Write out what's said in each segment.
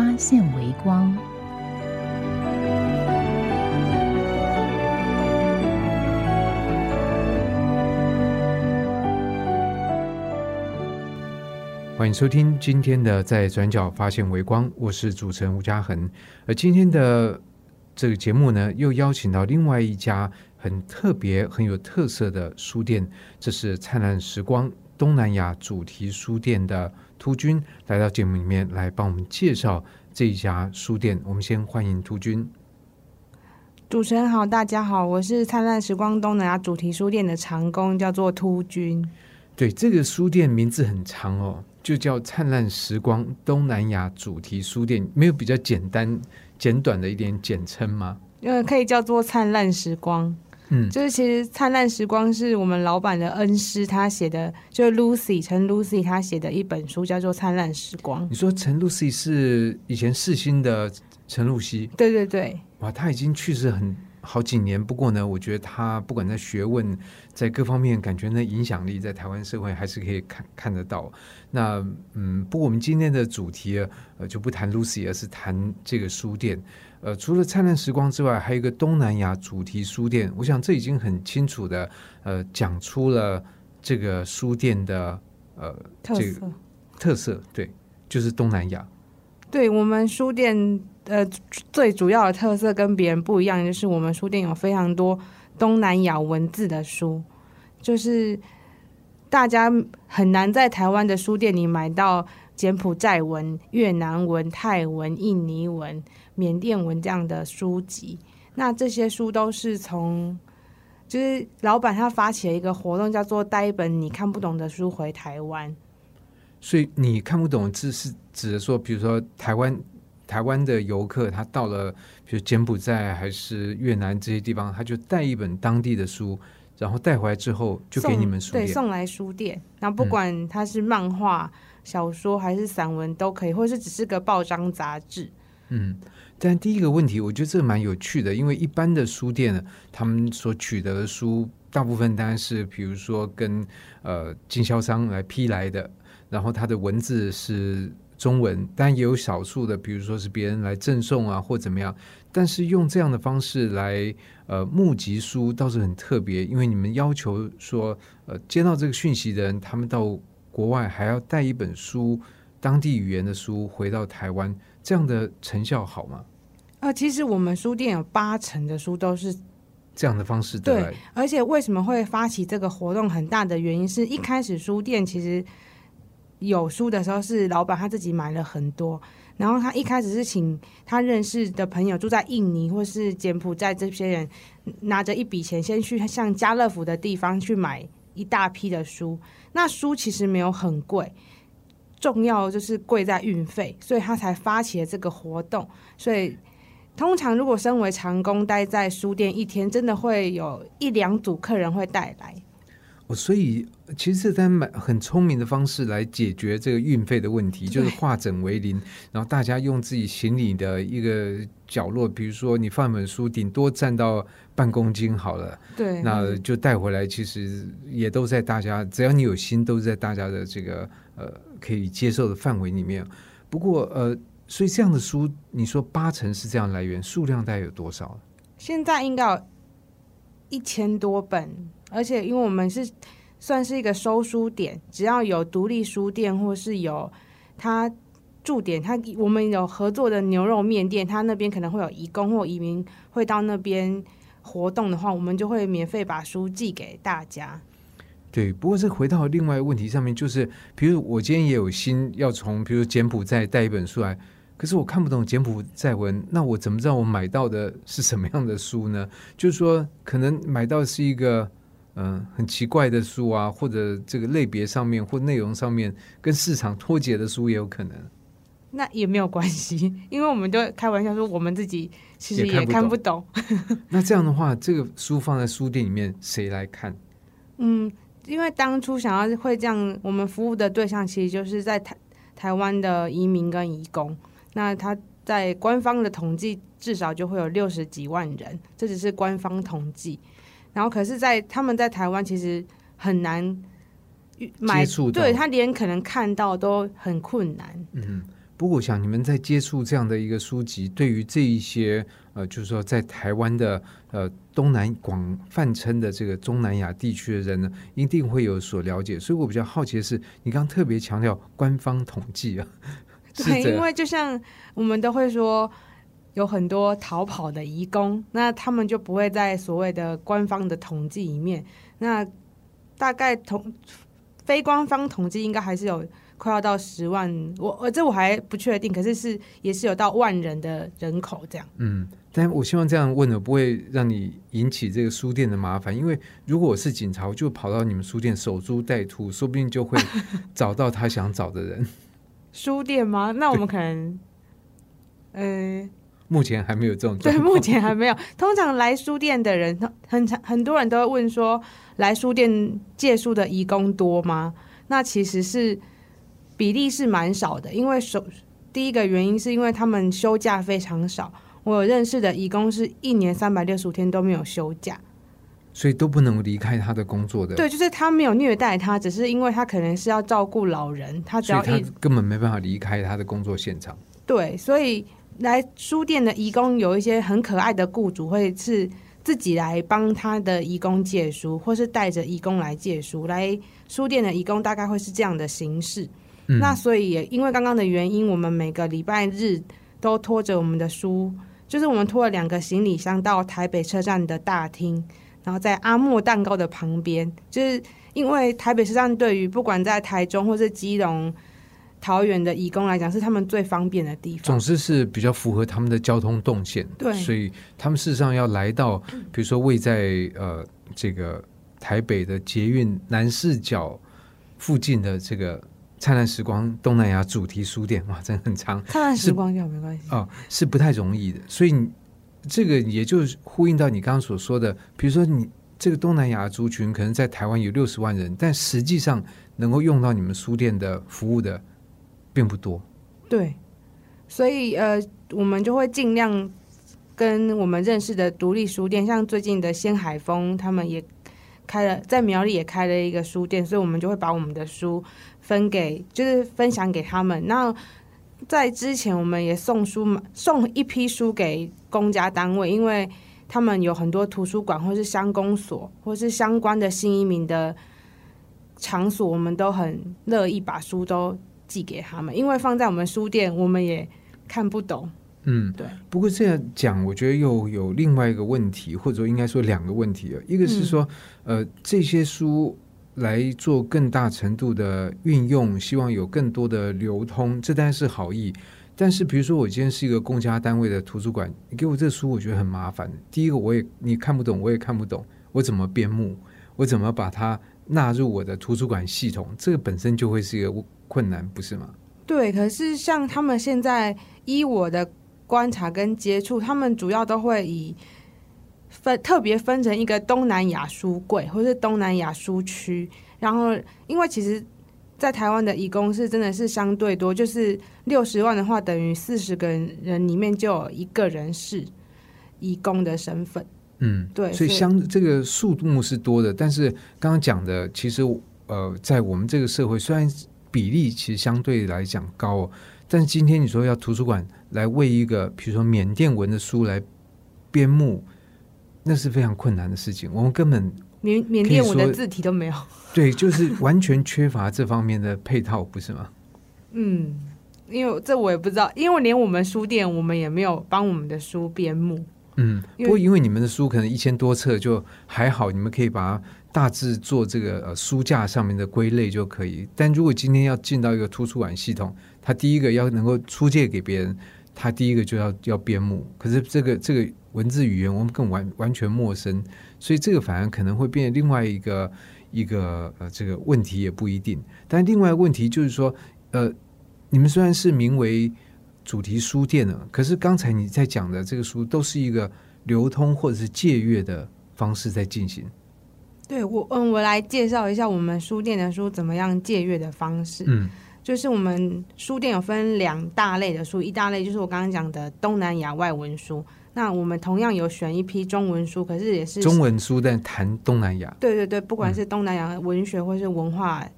发现微光。欢迎收听今天的《在转角发现微光》，我是主持人吴嘉恒。而今天的这个节目呢，又邀请到另外一家很特别、很有特色的书店，这是灿烂时光东南亚主题书店的突君来到节目里面来帮我们介绍这一家书店。我们先欢迎突君。主持人好，大家好，我是灿烂时光东南亚主题书店的长工，叫做突君。对，这个书店名字很长哦，就叫灿烂时光东南亚主题书店，没有比较简单、简短的一点简称吗？呃，可以叫做灿烂时光。嗯，就是其实灿烂时光是我们老板的恩师他写的，就是 Lucy 陈 Lucy 他写的一本书，叫做《灿烂时光》。你说陈 Lucy 是以前世新的陈露西，对对对，哇，他已经去世很好几年。不过呢，我觉得他不管在学问，在各方面，感觉那影响力在台湾社会还是可以看看得到。那嗯，不过我们今天的主题呃就不谈 Lucy，而是谈这个书店。呃，除了灿烂时光之外，还有一个东南亚主题书店。我想这已经很清楚的呃讲出了这个书店的呃特这个色。特色，对，就是东南亚。对我们书店呃最主要的特色跟别人不一样，就是我们书店有非常多东南亚文字的书，就是大家很难在台湾的书店里买到柬埔寨文、越南文、泰文、印尼文、缅甸文这样的书籍。那这些书都是从就是老板他发起了一个活动，叫做带一本你看不懂的书回台湾。所以你看不懂，的字是指的说，比如说台湾台湾的游客，他到了比如柬埔寨还是越南这些地方，他就带一本当地的书，然后带回来之后就给你们书送对，店。送来书店。那不管它是漫画、小说还是散文都可以，或是只是个报章杂志。嗯，但第一个问题，我觉得这个蛮有趣的，因为一般的书店呢，他们所取得的书，大部分当然是比如说跟呃经销商来批来的，然后它的文字是中文，但也有少数的，比如说是别人来赠送啊或怎么样。但是用这样的方式来呃募集书倒是很特别，因为你们要求说，呃，接到这个讯息的人，他们到国外还要带一本书，当地语言的书回到台湾，这样的成效好吗？呃，其实我们书店有八成的书都是这样的方式对，而且为什么会发起这个活动，很大的原因是一开始书店其实有书的时候是老板他自己买了很多，然后他一开始是请他认识的朋友住在印尼或是柬埔寨这些人拿着一笔钱先去像家乐福的地方去买一大批的书，那书其实没有很贵。重要就是贵在运费，所以他才发起了这个活动。所以通常如果身为长工待在书店一天，真的会有一两组客人会带来。哦，所以其实这单蛮很聪明的方式来解决这个运费的问题，就是化整为零，然后大家用自己行李的一个角落，比如说你放一本书，顶多占到半公斤好了，对，那就带回来，其实也都在大家只要你有心，都是在大家的这个呃可以接受的范围里面。不过呃，所以这样的书，你说八成是这样来源，数量大概有多少？现在应该有一千多本，而且因为我们是算是一个收书点，只要有独立书店或是有他驻点，他我们有合作的牛肉面店，他那边可能会有移工或移民会到那边活动的话，我们就会免费把书寄给大家。对，不过这回到另外一个问题上面，就是比如我今天也有心要从，比如柬埔寨带一本书来，可是我看不懂柬埔寨文，那我怎么知道我买到的是什么样的书呢？就是说，可能买到是一个嗯、呃很奇怪的书啊，或者这个类别上面或内容上面跟市场脱节的书也有可能。那也没有关系，因为我们就开玩笑说，我们自己其实也也看不看不懂。那这样的话，这个书放在书店里面，谁来看？嗯，因为当初想要会这样，我们服务的对象其实就是在台台湾的移民跟移工。那他在官方的统计至少就会有六十几万人，这只是官方统计。然后可是，在他们在台湾其实很难买接触，对他连可能看到都很困难。嗯，不过我想你们在接触这样的一个书籍，对于这一些呃，就是说在台湾的呃东南广泛称的这个中南亚地区的人呢，一定会有所了解。所以我比较好奇的是，你刚刚特别强调官方统计啊，是对，因为就像我们都会说，有很多逃跑的移工，那他们就不会在所谓的官方的统计里面。那大概统非官方统计应该还是有快要到十万，我我这我还不确定，可是是也是有到万人的人口这样。嗯，但我希望这样问的，不会让你引起这个书店的麻烦，因为如果我是警察，我就跑到你们书店守株待兔，说不定就会找到他想找的人。书店吗？那我们可能，呃，目前还没有这种对，目前还没有。通常来书店的人，很常很多人都会问说，来书店借书的义工多吗？那其实是比例是蛮少的，因为首第一个原因是因为他们休假非常少。我有认识的义工是一年三百六十五天都没有休假，所以都不能离开他的工作的。对，就是他没有虐待他，只是因为他可能是要照顾老人，他只所以他要一根本没办法离开他的工作现场。对，所以来书店的义工有一些很可爱的雇主会是自己来帮他的义工借书，或是带着义工来借书。来书店的义工大概会是这样的形式。嗯，那所以也因为刚刚的原因，我们每个礼拜日都拖着我们的书，就是我们拖了两个行李箱到台北车站的大厅，然后在阿莫蛋糕的旁边，就是因为台北车站对于不管在台中或是基隆、桃园的义工来讲，是他们最方便的地方总。之是比较符合他们的交通动线。对所以他们事实上要来到，比如说位在呃这个台北的捷运南市角附近的这个灿烂时光东南亚主题书店，哇，真的很长。灿烂时光就没关系。哦，是不太容易的，所以你这个也就是呼应到你刚刚所说的，比如说你这个东南亚族群可能在台湾有六十万人，但实际上能够用到你们书店的服务的并不多。对，所以呃，我们就会尽量跟我们认识的独立书店，像最近的仙海峰，他们也开了在苗栗也开了一个书店，所以我们就会把我们的书分给，就是分享给他们。那在之前，我们也送书嘛，送一批书给公家单位，因为他们有很多图书馆或是乡公所，或是相关的新移民的场所，我们都很乐意把书都寄给他们，因为放在我们书店，我们也看不懂。嗯，对。不过这样讲，我觉得又有另外一个问题，或者说应该说两个问题了。一个是说，呃，这些书来做更大程度的运用，希望有更多的流通，这当然是好意。但是，比如说我今天是一个公家单位的图书馆，你给我这书，我觉得很麻烦。第一个，我也你看不懂，我也看不懂，我怎么编目？我怎么把它纳入我的图书馆系统？这个本身就会是一个困难，不是吗？对，可是像他们现在依我的观察跟接触，他们主要都会以分特别分成一个东南亚书柜或是东南亚书区，然后因为其实，在台湾的义工是真的是相对多，就是六十万的话，等于四十个人里面就有一个人是义工的身份。嗯，对所以相这个数目是多的，但是刚刚讲的，其实呃，在我们这个社会，虽然比例其实相对来讲高、哦，但是今天你说要图书馆来为一个比如说缅甸文的书来编目，那是非常困难的事情。我们根本缅缅甸文的字体都没有。对，就是完全缺乏这方面的配套，不是吗？嗯，因为这我也不知道，因为连我们书店，我们也没有帮我们的书编目。嗯，不过因为你们的书可能一千多册就还好，你们可以把它大致做这个呃书架上面的归类就可以。但如果今天要进到一个图书馆系统，它第一个要能够出借给别人，它第一个就要要编目。可是这个这个文字语言我们更完完全陌生，所以这个反而可能会变另外一个一个呃这个问题也不一定。但另外一个问题就是说，呃，你们虽然是名为主题书店呢，可是刚才你在讲的这个书都是一个流通或者是借阅的方式在进行。对我，嗯，我来介绍一下我们书店的书怎么样借阅的方式。嗯就是我们书店有分两大类的书，一大类就是我刚刚讲的东南亚外文书。那我们同样有选一批中文书，可是也是中文书但谈东南亚。对对对，不管是东南亚文学或是文化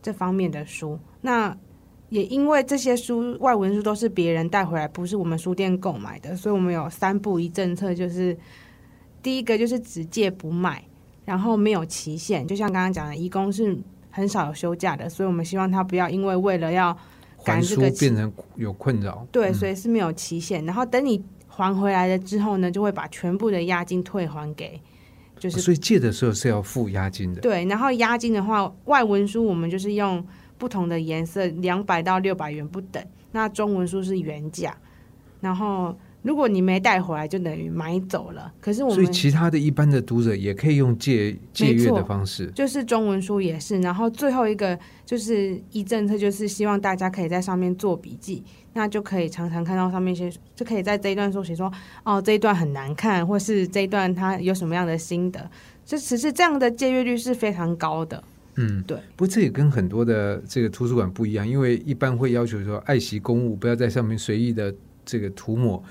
这方面的书，那也因为这些书外文书都是别人带回来，不是我们书店购买的，所以我们有三不一政策，就是第一个就是只借不卖，然后没有期限，就像刚刚讲的，义工是很少有休假的，所以我们希望他不要因为为了要赶还书这个变成有困扰，对，嗯所以是没有期限。然后等你还回来了之后呢，就会把全部的押金退还给，就是所以借的时候是要付押金的。对。然后押金的话，外文书我们就是用不同的颜色，两百到六百元不等。那中文书是原价，然后如果你没带回来，就等于买走了。可是我们所以其他的一般的读者也可以用借借阅的方式。就是中文书也是，然后最后一个就是一政策，就是希望大家可以在上面做笔记，那就可以常常看到上面一些，就可以在这一段书写说，哦，这一段很难看，或是这一段它有什么样的心得，就其实这样的借阅率是非常高的。嗯，对。不过这也跟很多的这个图书馆不一样，因为一般会要求说爱惜公物，不要在上面随意的这个涂抹。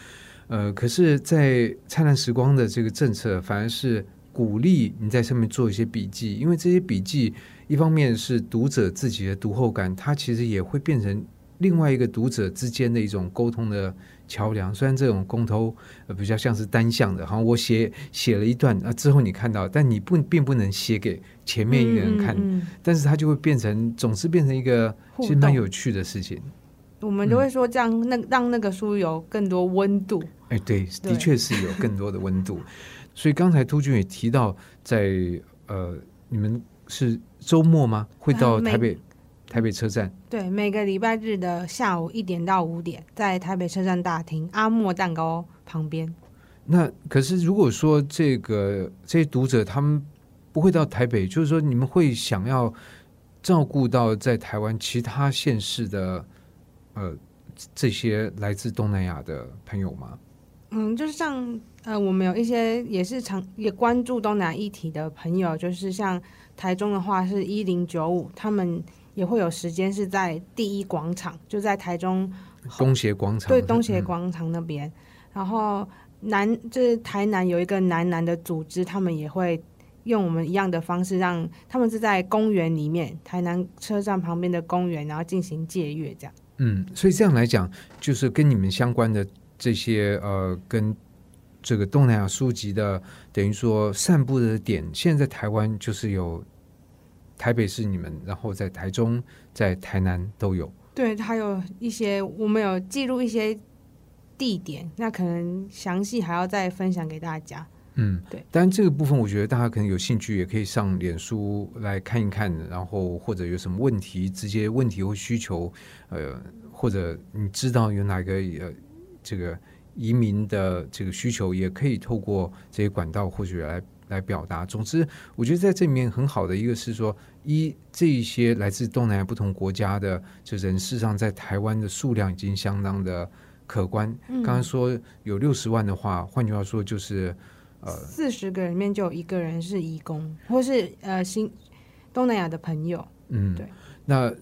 呃，可是，在灿烂时光的这个政策，反而是鼓励你在上面做一些笔记，因为这些笔记一方面是读者自己的读后感，它其实也会变成另外一个读者之间的一种沟通的桥梁。虽然这种沟通呃比较像是单向的，好像我写写了一段啊之后你看到，但你不并不能写给前面一个人看，嗯嗯嗯但是它就会变成总是变成一个互其实蛮有趣的事情。我们都会说这样，那让那个书有更多温度。哎，对，对的确是有更多的温度。所以刚才突君也提到在，呃，你们是周末吗？会到台北、台北车站？对，每个礼拜日的下午一点到五点，在台北车站大厅阿莫蛋糕旁边。那可是如果说这个这些读者他们不会到台北，就是说你们会想要照顾到在台湾其他县市的呃这些来自东南亚的朋友吗？嗯，就是像呃，我们有一些也是常也关注东南亚议题的朋友，就是像台中的话是一零九五，他们也会有时间是在第一广场，就在台中东协广场对东协嗯广场那边。然后南就是台南有一个南南的组织，他们也会用我们一样的方式让，他们是在公园里面，台南车站旁边的公园，然后进行借阅这样。嗯，所以这样来讲，就是跟你们相关的这些呃，跟这个东南亚书籍的，等于说散布的点，现在在台湾就是有台北是你们，然后在台中、在台南都有。对，还有一些我们有记录一些地点，那可能详细还要再分享给大家。嗯，对。当然，这个部分我觉得大家可能有兴趣，也可以上脸书来看一看，然后或者有什么问题，直接问题或需求，呃，或者你知道有哪个呃这个移民的这个需求，也可以透过这些管道或许来来表达。总之，我觉得在这里面很好的一个是说，一这一些来自东南亚不同国家的这人，事实上在台湾的数量已经相当的可观。嗯刚刚说有六十万的话，换句话说就是。呃，四十个人里面就有一个人是义工，或是呃新东南亚的朋友。嗯，对。那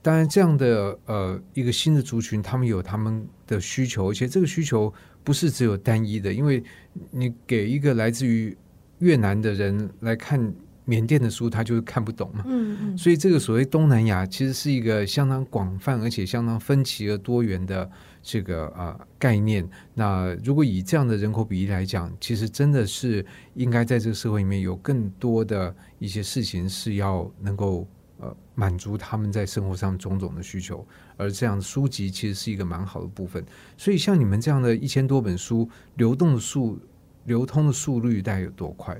当然，这样的呃一个新的族群，他们有他们的需求，而且这个需求不是只有单一的，因为你给一个来自于越南的人来看缅甸的书，他就是看不懂嘛。嗯嗯，所以，这个所谓东南亚其实是一个相当广泛而且相当分歧而多元的这个呃概念。那如果以这样的人口比例来讲，其实真的是应该在这个社会里面有更多的一些事情是要能够呃满足他们在生活上种种的需求，而这样的书籍其实是一个蛮好的部分。所以，像你们这样的一千多本书，流动的速流通的速率大概有多快？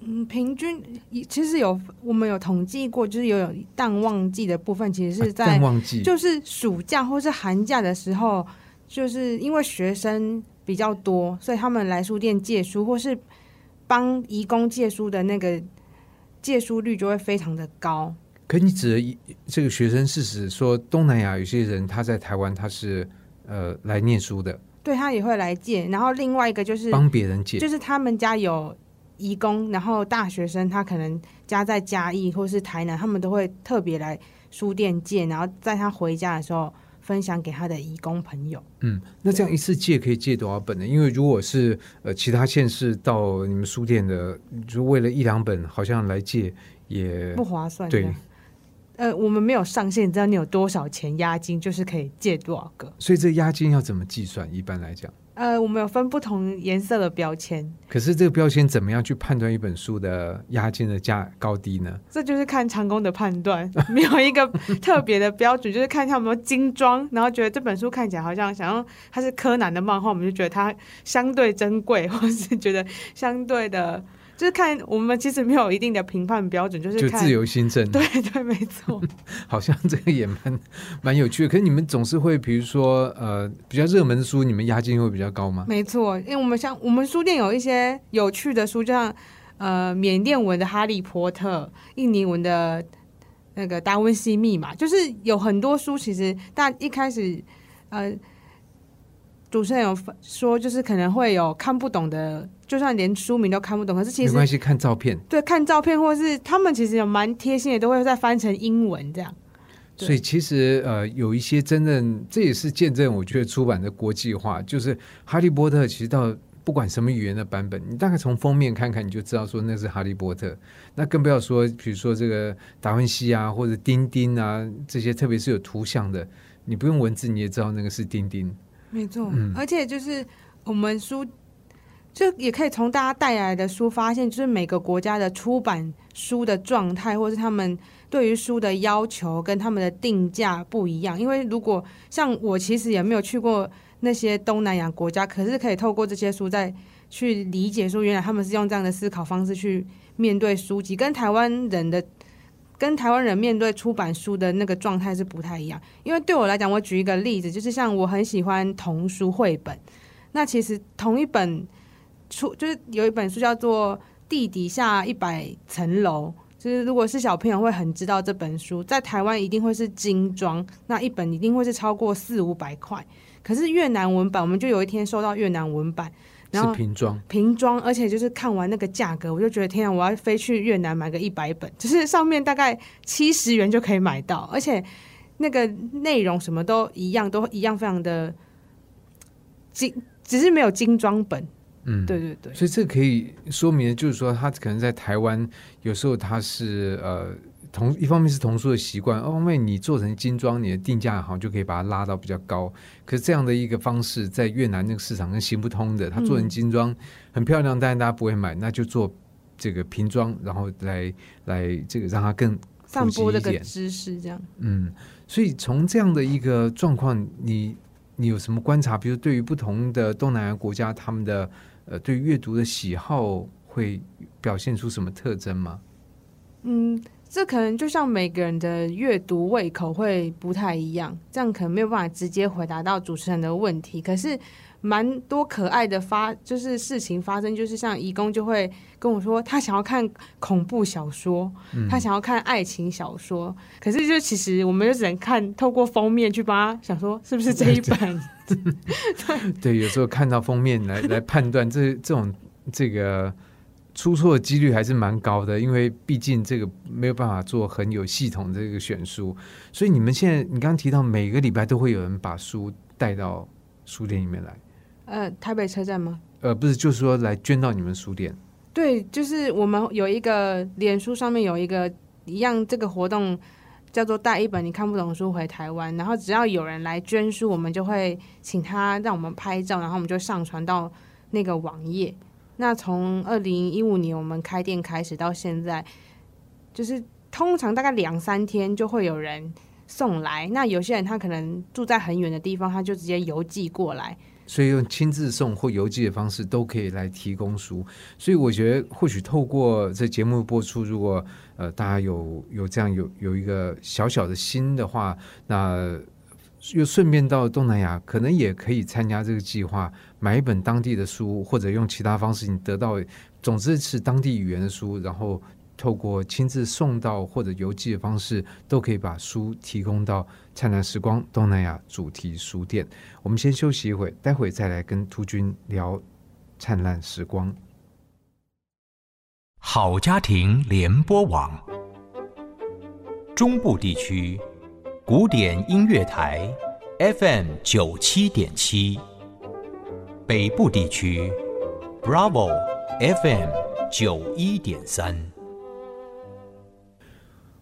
嗯，平均其实有我们有统计过，就是有有淡旺季的部分，其实是在、啊淡旺季，就是暑假或是寒假的时候，就是因为学生比较多，所以他们来书店借书，或是帮义工借书的那个借书率就会非常的高。可你指的这个学生是指说东南亚有些人他在台湾他是呃来念书的，对他也会来借，然后另外一个就是帮别人借，就是他们家有义工，然后大学生他可能家在嘉义或是台南，他们都会特别来书店借，然后在他回家的时候分享给他的义工朋友。嗯，那这样一次借可以借多少本呢？因为如果是呃其他县市到你们书店的，就为了一两本，好像来借也不划算。对，呃，我们没有上限，你知道你有多少钱押金，就是可以借多少个。所以这押金要怎么计算？一般来讲，呃，我们有分不同颜色的标签，可是这个标签怎么样去判断一本书的押金的价高低呢？这就是看长工的判断，没有一个特别的标准，就是看他有没有精装，然后觉得这本书看起来好像想要它是柯南的漫画，我们就觉得它相对珍贵，或是觉得相对的。就是看我们其实没有一定的评判标准，就是看就自由新政，对对，没错。好像这个也蛮蛮有趣的。可是你们总是会，比如说呃，比较热门的书，你们押金会比较高吗？没错，因为我们像我们书店有一些有趣的书，就像呃缅甸文的《哈利波特》，印尼文的那个《达文西密码》，就是有很多书，其实大一开始呃。主持人有说，就是可能会有看不懂的，就算连书名都看不懂，可是其实没关系，看照片。对，看照片，或是他们其实有蛮贴心的，都会再翻成英文这样。所以其实呃，有一些真正这也是见证，我觉得出版的国际化，就是《哈利波特》。其实到不管什么语言的版本，你大概从封面看看，你就知道说那是《哈利波特》。那更不要说，比如说这个达文西啊，或者钉钉啊这些，特别是有图像的，你不用文字你也知道那个是钉钉。没错，而且就是我们书，就也可以从大家带来的书发现，就是每个国家的出版书的状态，或是他们对于书的要求跟他们的定价不一样。因为如果像我，其实也没有去过那些东南亚国家，可是可以透过这些书再去理解，说原来他们是用这样的思考方式去面对书籍，跟台湾人的。跟台湾人面对出版书的那个状态是不太一样，因为对我来讲，我举一个例子，就是像我很喜欢童书绘本，那其实同一本出就是有一本书叫做《地底下一百层楼》，就是如果是小朋友会很知道这本书，在台湾一定会是精装，那一本一定会是超过四五百块，可是越南文版，我们就有一天收到越南文版。是瓶装，瓶装，而且就是看完那个价格，我就觉得天啊，我要飞去越南买个一百本，就是上面大概七十元就可以买到，而且那个内容什么都一样，都一样非常的精，只是没有精装本。嗯，对对对。所以这可以说明，就是说他可能在台湾有时候他是呃。同一方面是童书的习惯，二方面你做成精装，你的定价好像就可以把它拉到比较高。可是这样的一个方式，在越南那个市场是行不通的。它做成精装很漂亮，但是大家不会买，那就做这个瓶装，然后来来这个让它更散播这个知识，这样。嗯，所以从这样的一个状况，你你有什么观察？比如对于不同的东南亚国家，他们的呃对阅读的喜好会表现出什么特征吗？嗯。这可能就像每个人的阅读胃口会不太一样，这样可能没有办法直接回答到主持人的问题。可是蛮多可爱的发，就是事情发生，就是像义工就会跟我说，他想要看恐怖小说，他想要看爱情小说。可是就其实我们就只能看透过封面去帮他想说是不是这一本。对对，有时候看到封面来来判断这这种这个。出错的几率还是蛮高的，因为毕竟这个没有办法做很有系统的这个选书，所以你们现在你刚刚提到每个礼拜都会有人把书带到书店里面来，呃，台北车站吗？呃，不是，就是说来捐到你们书店。对，就是我们有一个脸书上面有一个一样这个活动，叫做带一本你看不懂书回台湾，然后只要有人来捐书，我们就会请他让我们拍照，然后我们就上传到那个网页。那从二零一五年我们开店开始到现在，就是通常大概两三天就会有人送来。那有些人他可能住在很远的地方，他就直接邮寄过来。所以用亲自送或邮寄的方式都可以来提供书。所以我觉得或许透过这节目播出，如果呃大家有有这样有有一个小小的心的话，那。又顺便到东南亚，可能也可以参加这个计划，买一本当地的书，或者用其他方式你得到，总之是当地语言的书，然后透过亲自送到或者邮寄的方式，都可以把书提供到灿烂时光东南亚主题书店。我们先休息一会，待会再来跟突君聊灿烂时光。好家庭联播网，中部地区古典音乐台 FM 九七点七，北部地区 Bravo FM 九一点三。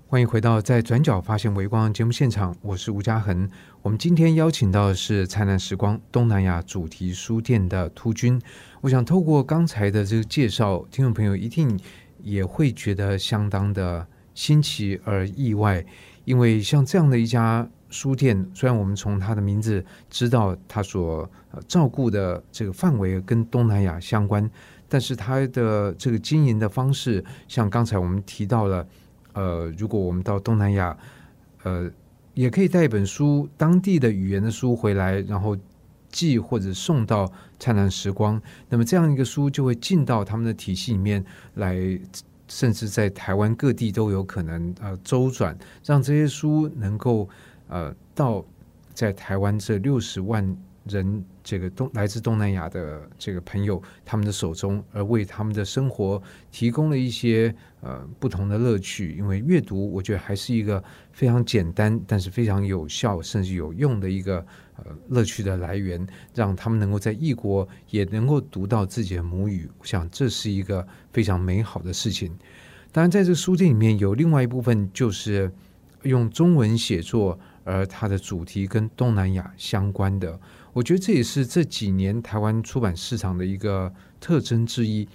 欢迎回到在转角发现微光节目现场，我是吴嘉恒。我们今天邀请到的是灿烂时光东南亚主题书店的突君。我想透过刚才的这个介绍，听众朋友一定也会觉得相当的新奇而意外，因为像这样的一家书店，虽然我们从它的名字知道它所照顾的这个范围跟东南亚相关，但是它的这个经营的方式，像刚才我们提到了。呃，如果我们到东南亚，呃，也可以带一本书，当地的语言的书回来，然后寄或者送到灿烂时光。那么这样一个书就会进到他们的体系里面来，甚至在台湾各地都有可能呃周转，让这些书能够呃到在台湾这六十万。人这个东来自东南亚的这个朋友，他们的手中，而为他们的生活提供了一些呃不同的乐趣。因为阅读，我觉得还是一个非常简单，但是非常有效，甚至有用的一个呃乐趣的来源，让他们能够在异国也能够读到自己的母语。我想这是一个非常美好的事情。当然，在这个书店里面有另外一部分，就是用中文写作，而它的主题跟东南亚相关的。我觉得这也是这几年台湾出版市场的一个特征之一，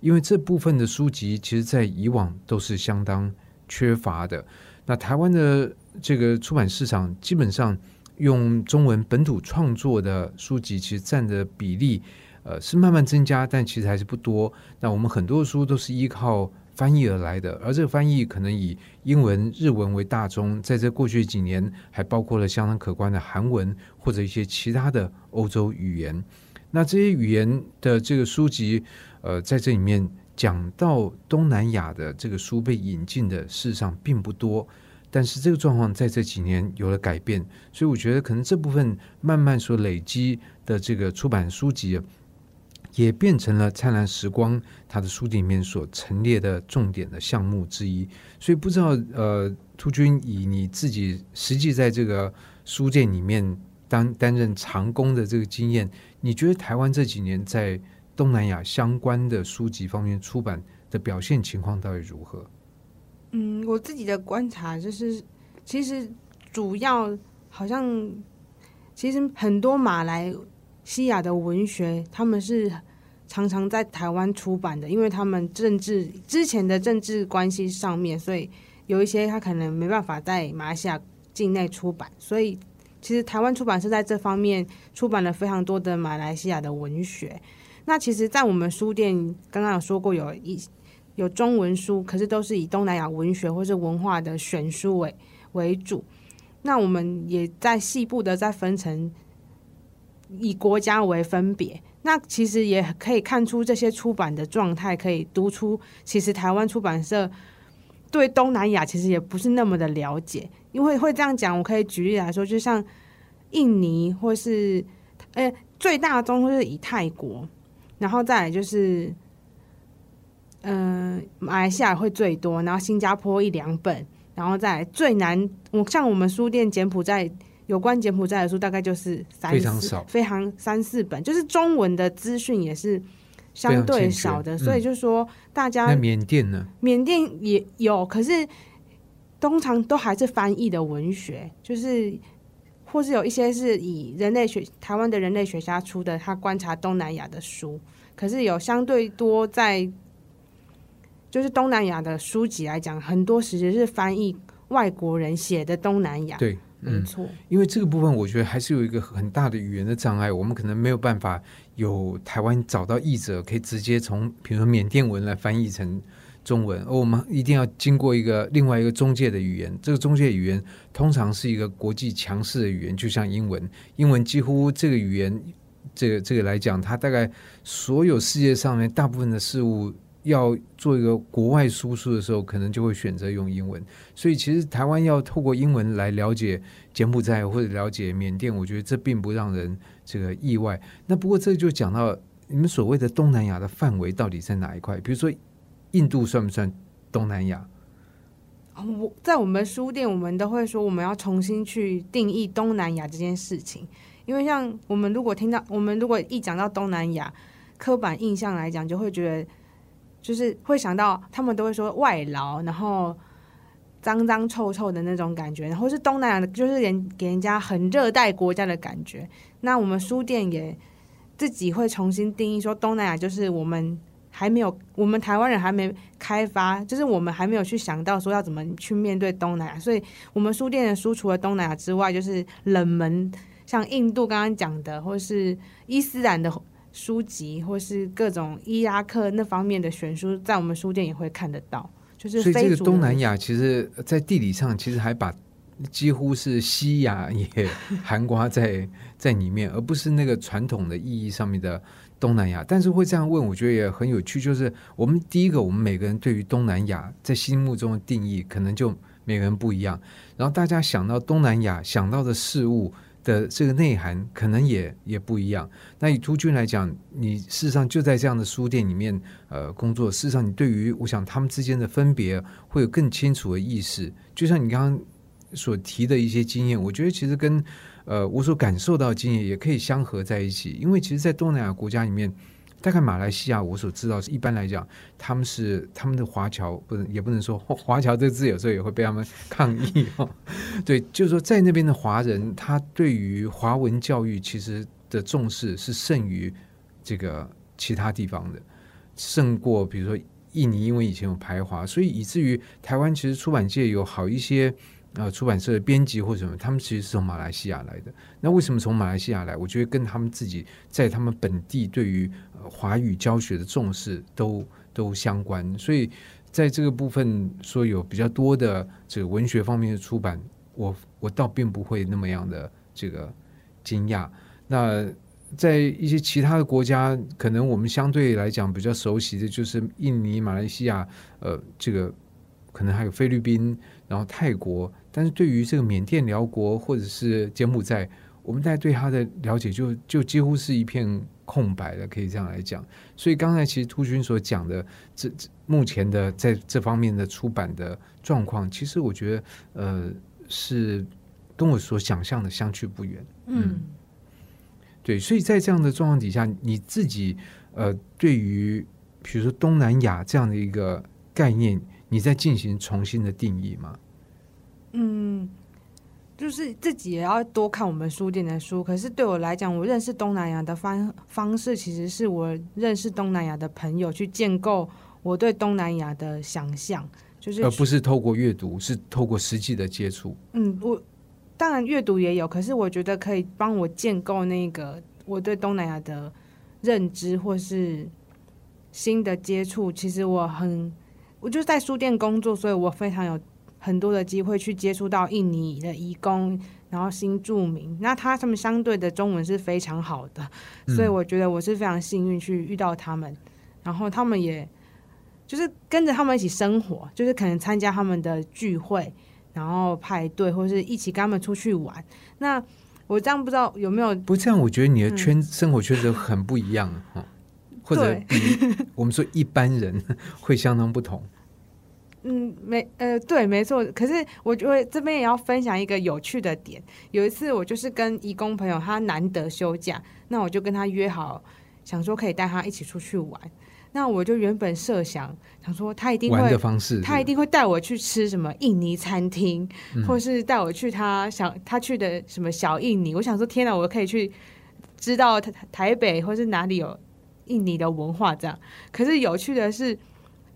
因为这部分的书籍其实，在以往都是相当缺乏的。那台湾的这个出版市场，基本上用中文本土创作的书籍，其实占的比例，呃，是慢慢增加，但其实还是不多。那我们很多书都是依靠。翻译而来的，而这个翻译可能以英文、日文为大宗，在这过去几年还包括了相当可观的韩文或者一些其他的欧洲语言。那这些语言的这个书籍，呃，在这里面讲到东南亚的这个书被引进的事实上并不多，但是这个状况在这几年有了改变，所以我觉得可能这部分慢慢所累积的这个出版书籍。也变成了灿烂时光它的书籍里面所陈列的重点的项目之一，所以不知道呃，突君以你自己实际在这个书店里面当担任长工的这个经验，你觉得台湾这几年在东南亚相关的书籍方面出版的表现情况到底如何？嗯，我自己的观察就是，其实主要好像其实很多马来西亚的文学他们是。常常在台湾出版的，因为他们政治之前的政治关系上面，所以有一些他可能没办法在马来西亚境内出版，所以其实台湾出版社在这方面出版了非常多的马来西亚的文学。那其实，在我们书店刚刚有说过，有一有中文书，可是都是以东南亚文学或是文化的选书为为主。那我们也在细部的再分成以国家为分别。那其实也可以看出这些出版的状态，可以读出其实台湾出版社对东南亚其实也不是那么的了解。因为会这样讲，我可以举例来说，就像印尼或是呃最大宗是以泰国，然后再来就是嗯马来西亚会最多，然后新加坡一两本，然后再最难，我像我们书店柬埔寨。有关柬埔寨的书大概就是三非常少，非常三四本，就是中文的资讯也是相对少的，所以就说大家那缅甸呢？缅甸也有，可是通常都还是翻译的文学，就是或是有一些是以人类学台湾的人类学家出的，他观察东南亚的书，可是有相对多在就是东南亚的书籍来讲，很多其实是翻译外国人写的东南亚，对。没错，因为这个部分，我觉得还是有一个很大的语言的障碍，我们可能没有办法有台湾找到译者，可以直接从比如说缅甸文来翻译成中文，而我们一定要经过一个另外一个中介的语言。这个中介语言通常是一个国际强势的语言，就像英文，英文几乎这个语言，这个这个来讲，它大概所有世界上面大部分的事物。要做一个国外输出的时候，可能就会选择用英文。所以其实台湾要透过英文来了解柬埔寨或者了解缅甸，我觉得这并不让人这个意外。那不过这就讲到你们所谓的东南亚的范围到底在哪一块？比如说印度算不算东南亚？我在我们书店，我们都会说我们要重新去定义东南亚这件事情，因为像我们如果听到我们如果一讲到东南亚，刻板印象来讲，就会觉得就是会想到他们都会说外劳，然后脏脏臭臭的那种感觉，然后是东南亚的，就是连给人家很热带国家的感觉。那我们书店也自己会重新定义说，东南亚就是我们。还没有，我们台湾人还没开发，就是我们还没有去想到说要怎么去面对东南亚，所以我们书店的书除了东南亚之外，就是冷门，像印度刚刚讲的，或是伊斯兰的书籍，或是各种伊拉克那方面的选书，在我们书店也会看得到。就是所以这个东南亚，其实在地理上其实还把几乎是西亚也含瓜在在里面，而不是那个传统的意义上面的。东南亚，但是会这样问，我觉得也很有趣。就是我们第一个，我们每个人对于东南亚在心目中的定义，可能就每个人不一样。然后大家想到东南亚想到的事物的这个内涵，可能也也不一样。那以朱军来讲，你事实上就在这样的书店里面呃工作，事实上你对于我想他们之间的分别会有更清楚的意识。就像你刚刚所提的一些经验，我觉得其实跟。呃，我所感受到经验也可以相合在一起，因为其实，在东南亚国家里面，大概马来西亚，我所知道是一般来讲，他们是他们的华侨，不能也不能说华侨这字，有时候也会被他们抗议哦。对，就是说，在那边的华人，他对于华文教育其实的重视是胜于这个其他地方的，胜过比如说印尼，因为以前有排华，所以以至于台湾其实出版界有好一些。呃，出版社的编辑或什么，他们其实是从马来西亚来的。那为什么从马来西亚来？我觉得跟他们自己在他们本地对于呃华语教学的重视都都相关。所以在这个部分说有比较多的这个文学方面的出版，我我倒并不会那么样的这个惊讶。那在一些其他的国家，可能我们相对来讲比较熟悉的就是印尼、马来西亚，呃，这个可能还有菲律宾，然后泰国。但是对于这个缅甸、辽国或者是柬埔寨，我们大家对他的了解就就几乎是一片空白的，可以这样来讲。所以刚才其实突军所讲的这目前的在这方面的出版的状况，其实我觉得呃是跟我所想象的相去不远。嗯，对。所以在这样的状况底下，你自己呃对于比如说东南亚这样的一个概念，你在进行重新的定义吗？嗯，就是自己也要多看我们书店的书。可是对我来讲，我认识东南亚的方方式，其实是我认识东南亚的朋友去建构我对东南亚的想象，就是而不是透过阅读，是透过实际的接触。嗯，我当然阅读也有，可是我觉得可以帮我建构那个我对东南亚的认知，或是新的接触。其实我很，我就在书店工作，所以我非常有。很多的机会去接触到印尼的移工，然后新住民，那他他们相对的中文是非常好的，所以我觉得我是非常幸运去遇到他们，然后他们也就是跟着他们一起生活，就是可能参加他们的聚会，然后派对，或者是一起跟他们出去玩。那我这样不知道有没有？不这样，我觉得你的圈生活圈子很不一样哈，或者比我们说一般人会相当不同。嗯，没，呃，对，没错。可是我觉得这边也要分享一个有趣的点。有一次，我就是跟义工朋友，他难得休假，那我就跟他约好，想说可以带他一起出去玩。那我就原本设想，想说他一定会，的方式，他一定会带我去吃什么印尼餐厅，或是带我去他想他去的什么小印尼。我想说，天哪，我可以去知道台台北或是哪里有印尼的文化这样。可是有趣的是。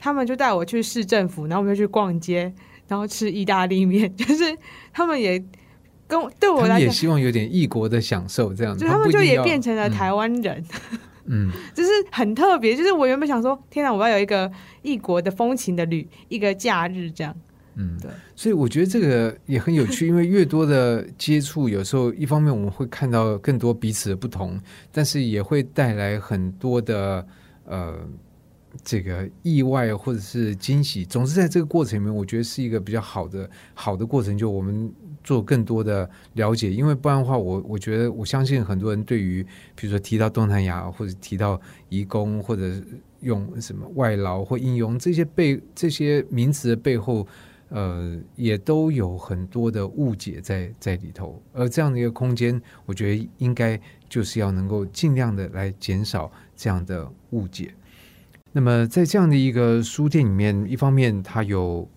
他们就带我去市政府，然后我们就去逛街，然后吃意大利面。就是他们也跟对我来讲，也希望有点异国的享受，这样子。就他们就也变成了台湾人，嗯，就是很特别。就是我原本想说，天哪，我要有一个异国的风情的旅，一个假日这样。嗯，对。所以我觉得这个也很有趣，因为越多的接触，有时候一方面我们会看到更多彼此的不同，但是也会带来很多的呃。这个意外或者是惊喜，总之在这个过程里面，我觉得是一个比较好的好的过程，就我们做更多的了解，因为不然的话，我我觉得我相信很多人对于比如说提到东南亚或者提到移工或者用什么外劳或应用这些背这些名词的背后。呃，也都有很多的误解在在里头，而这样的一个空间，我觉得应该就是要能够尽量的来减少这样的误解。那么，在这样的一个书店里面，一方面它有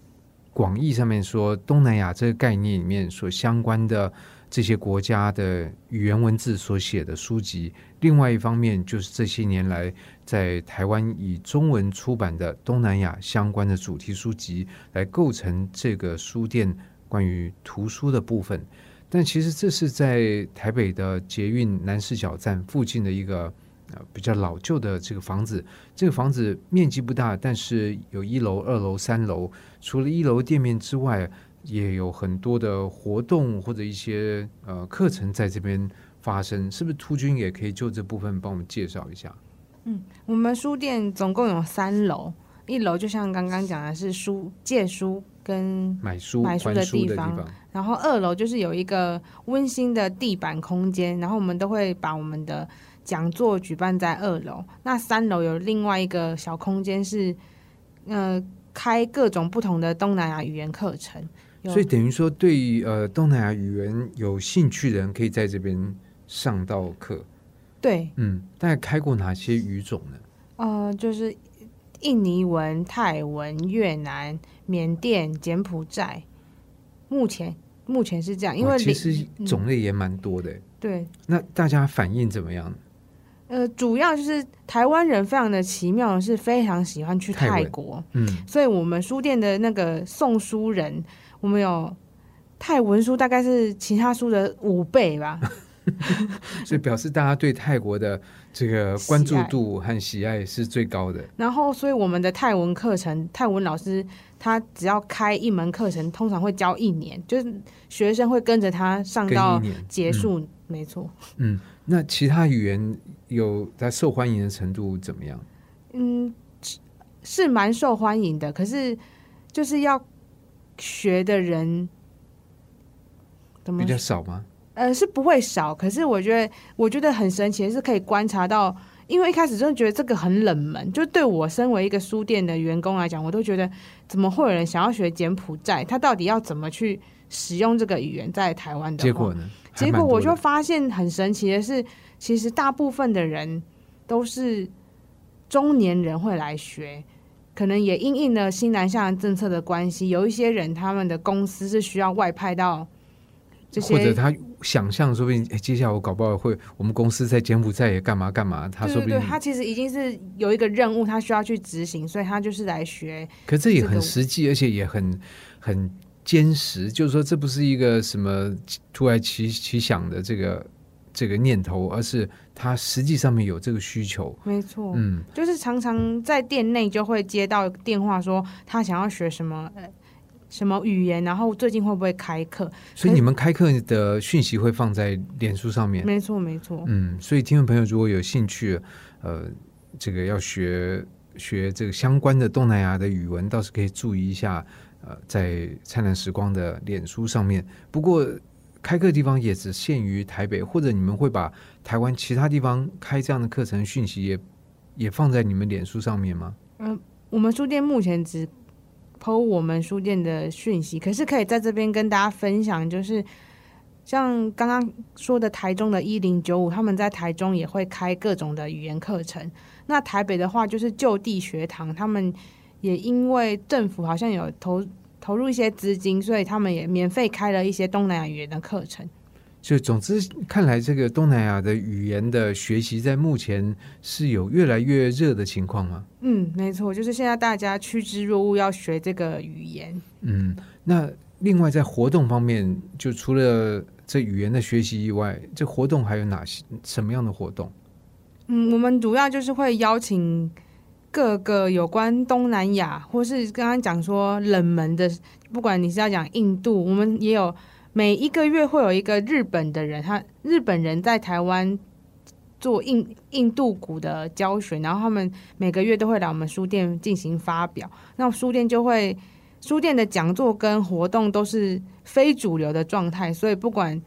广义上面说东南亚这个概念里面所相关的这些国家的语言文字所写的书籍，另外一方面就是这些年来。在台湾以中文出版的东南亚相关的主题书籍来构成这个书店关于图书的部分，但其实这是在台北的捷运南市角站附近的一个呃比较老旧的这个房子。这个房子面积不大，但是有一楼、二楼、三楼。除了一楼店面之外，也有很多的活动或者一些呃课程在这边发生。是不是突君也可以就这部分帮我们介绍一下？嗯，我们书店总共有三楼，一楼就像刚刚讲的是书借书跟买书买书的地方，然后二楼就是有一个温馨的地板空间，然后我们都会把我们的讲座举办在二楼。那三楼有另外一个小空间是，呃，开各种不同的东南亚语言课程。所以等于说，对呃东南亚语言有兴趣的人，可以在这边上到课。对，嗯，大概开过哪些语种呢？呃，就是印尼文、泰文、越南、缅甸、柬埔寨。目前目前是这样，因为其实种类也蛮多的。对，那大家反应怎么样？呃，主要就是台湾人非常的奇妙，是非常喜欢去泰国。嗯，所以我们书店的那个送书人，我们有泰文书，大概是其他书的五倍吧。所以表示大家对泰国的这个关注度和喜爱是最高的。然后，所以我们的泰文课程，泰文老师他只要开一门课程，通常会教一年，就是学生会跟着他上到结束。没错。嗯，那其他语言有在受欢迎的程度怎么样？嗯，是蛮受欢迎的，可是就是要学的人怎么比较少吗？呃，是不会少，可是我觉得，我觉得很神奇的是可以观察到，因为一开始真的觉得这个很冷门，就对我身为一个书店的员工来讲，我都觉得怎么会有人想要学柬埔寨？他到底要怎么去使用这个语言在台湾的？结果呢？结果我就发现很神奇的是，其实大部分的人都是中年人会来学，可能也因应了新南向政策的关系，有一些人他们的公司是需要外派到。或者他想象，说不定接下来我搞不好会，我们公司在柬埔寨也干嘛干嘛。他说不定他其实已经是有一个任务，他需要去执行，所以他就是来学。可这也很实际，而且也很很坚实。就是说，这不是一个什么突然奇奇想的这个这个念头，而是他实际上面有这个需求。没错，嗯，就是常常在店内就会接到电话，说他想要学什么。什么语言？然后最近会不会开课？所以你们开课的讯息会放在脸书上面。没错，没错。嗯，所以听众朋友如果有兴趣，呃，这个要学学这个相关的东南亚的语文，倒是可以注意一下。呃，在灿烂时光的脸书上面。不过开课地方也只限于台北，或者你们会把台湾其他地方开这样的课程讯息也也放在你们脸书上面吗？嗯，我们书店目前只。剖我们书店的讯息，可是可以在这边跟大家分享，就是像刚刚说的台中的一零九五，他们在台中也会开各种的语言课程。那台北的话，就是就地学堂，他们也因为政府好像有投投入一些资金，所以他们也免费开了一些东南亚语言的课程。就总之看来，这个东南亚的语言的学习在目前是有越来越热的情况吗？嗯，没错，就是现在大家趋之若鹜要学这个语言。嗯，那另外在活动方面，就除了这语言的学习以外，这活动还有哪些什么样的活动？嗯，我们主要就是会邀请各个有关东南亚，或是刚刚讲说冷门的，不管你是要讲印度，我们也有。每一个月会有一个日本的人，他日本人在台湾做印印度鼓的教学，然后他们每个月都会来我们书店进行发表，那书店就会书店的讲座跟活动都是非主流的状态，所以不管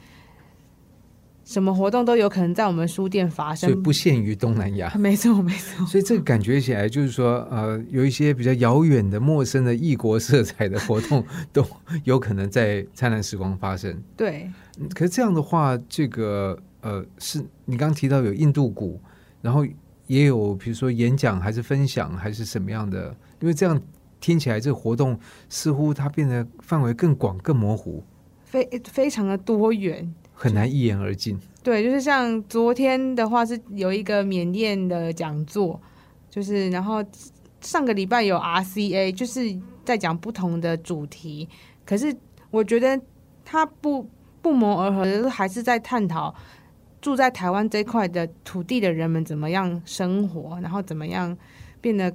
什么活动都有可能在我们书店发生所以。不限于东南亚。没错，没错，所以这个感觉起来就是说，呃，有一些比较遥远的、陌生的异国色彩的活动，都有可能在灿烂时光发生。对。嗯可是这样的话，这个呃，是你刚刚提到有印度鼓，然后也有比如说演讲，还是分享，还是什么样的？因为这样听起来，这个活动似乎它变得范围更广、更模糊，非非常的多元。很难一言而尽。对，就是像昨天的话是有一个缅甸的讲座，就是然后上个礼拜有 RCA，就是在讲不同的主题。可是我觉得它不不谋而合的，还是在探讨住在台湾这块的土地的人们怎么样生活，然后怎么样变得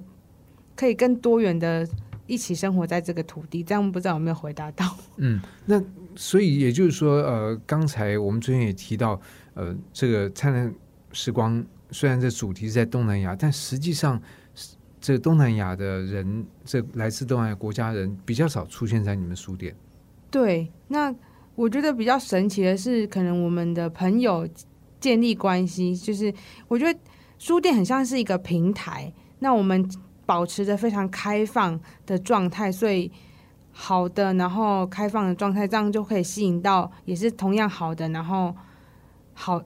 可以更多元的一起生活在这个土地。这样不知道有没有回答到？嗯，那所以也就是说，呃，刚才我们昨天也提到，呃，这个灿烂时光虽然这主题是在东南亚，但实际上这东南亚的人，这来自东南亚国家人比较少出现在你们书店。对，那我觉得比较神奇的是，可能我们的朋友建立关系，就是我觉得书店很像是一个平台，那我们保持着非常开放的状态，所以好的，然后开放的状态，这样就可以吸引到也是同样好的，然后好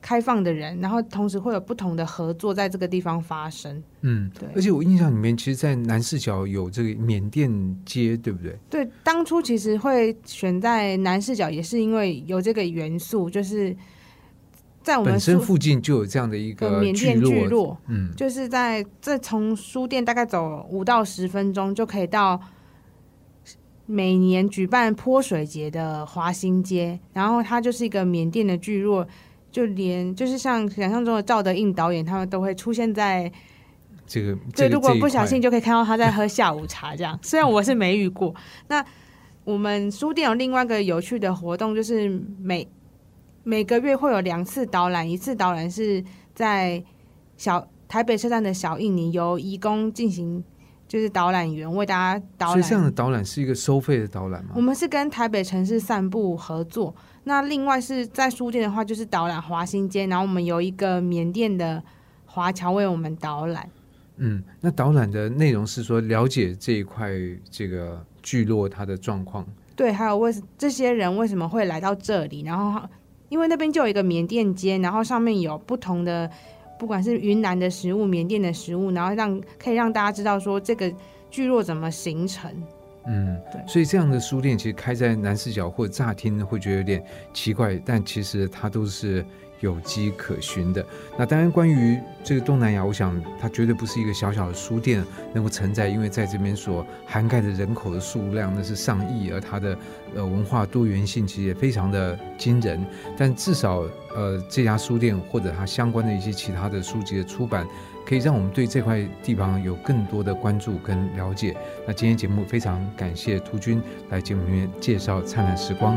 开放的人，然后同时会有不同的合作在这个地方发生。嗯，对而且我印象里面，其实，在南视角有这个缅甸街，对不对？对，当初其实会选在南视角，也是因为有这个元素，就是在我们本身附近就有这样的一个缅甸聚落，落，嗯，就是在这从书店大概走五到十分钟就可以到每年举办泼水节的华新街，然后它就是一个缅甸的聚落，就连就是像想象中的赵德胤导演，他们都会出现在这个对，这个如果不小心就可以看到他在喝下午茶这样。虽然 我是没遇过，那我们书店有另外一个有趣的活动，就是每每个月会有两次导览，一次导览是在小台北车站的小印尼，由义工进行，就是导览员为大家导所以这样的。导览是一个收费的导览吗我？们是跟台北城市散步合作。那另外是在书店的话，就是导览华新街，然后我们有一个缅甸的华侨为我们导览。嗯，那导览的内容是说了解这一块这个聚落它的状况。对，还有为这些人为什么会来到这里？然后因为那边就有一个缅甸街，然后上面有不同的，不管是云南的食物、缅甸的食物，然后让可以让大家知道说这个聚落怎么形成。嗯对，所以这样的书店其实开在南四角或者乍听会觉得有点奇怪，但其实它都是有迹可循的。那当然，关于这个东南亚，我想它绝对不是一个小小的书店能够承载，因为在这边所涵盖的人口的数量那是上亿，而它的呃文化多元性其实也非常的惊人。但至少呃这家书店或者它相关的一些其他的书籍的出版，可以让我们对这块地方有更多的关注跟了解。那今天节目非常感谢涂军来节目里面介绍《灿烂时光》。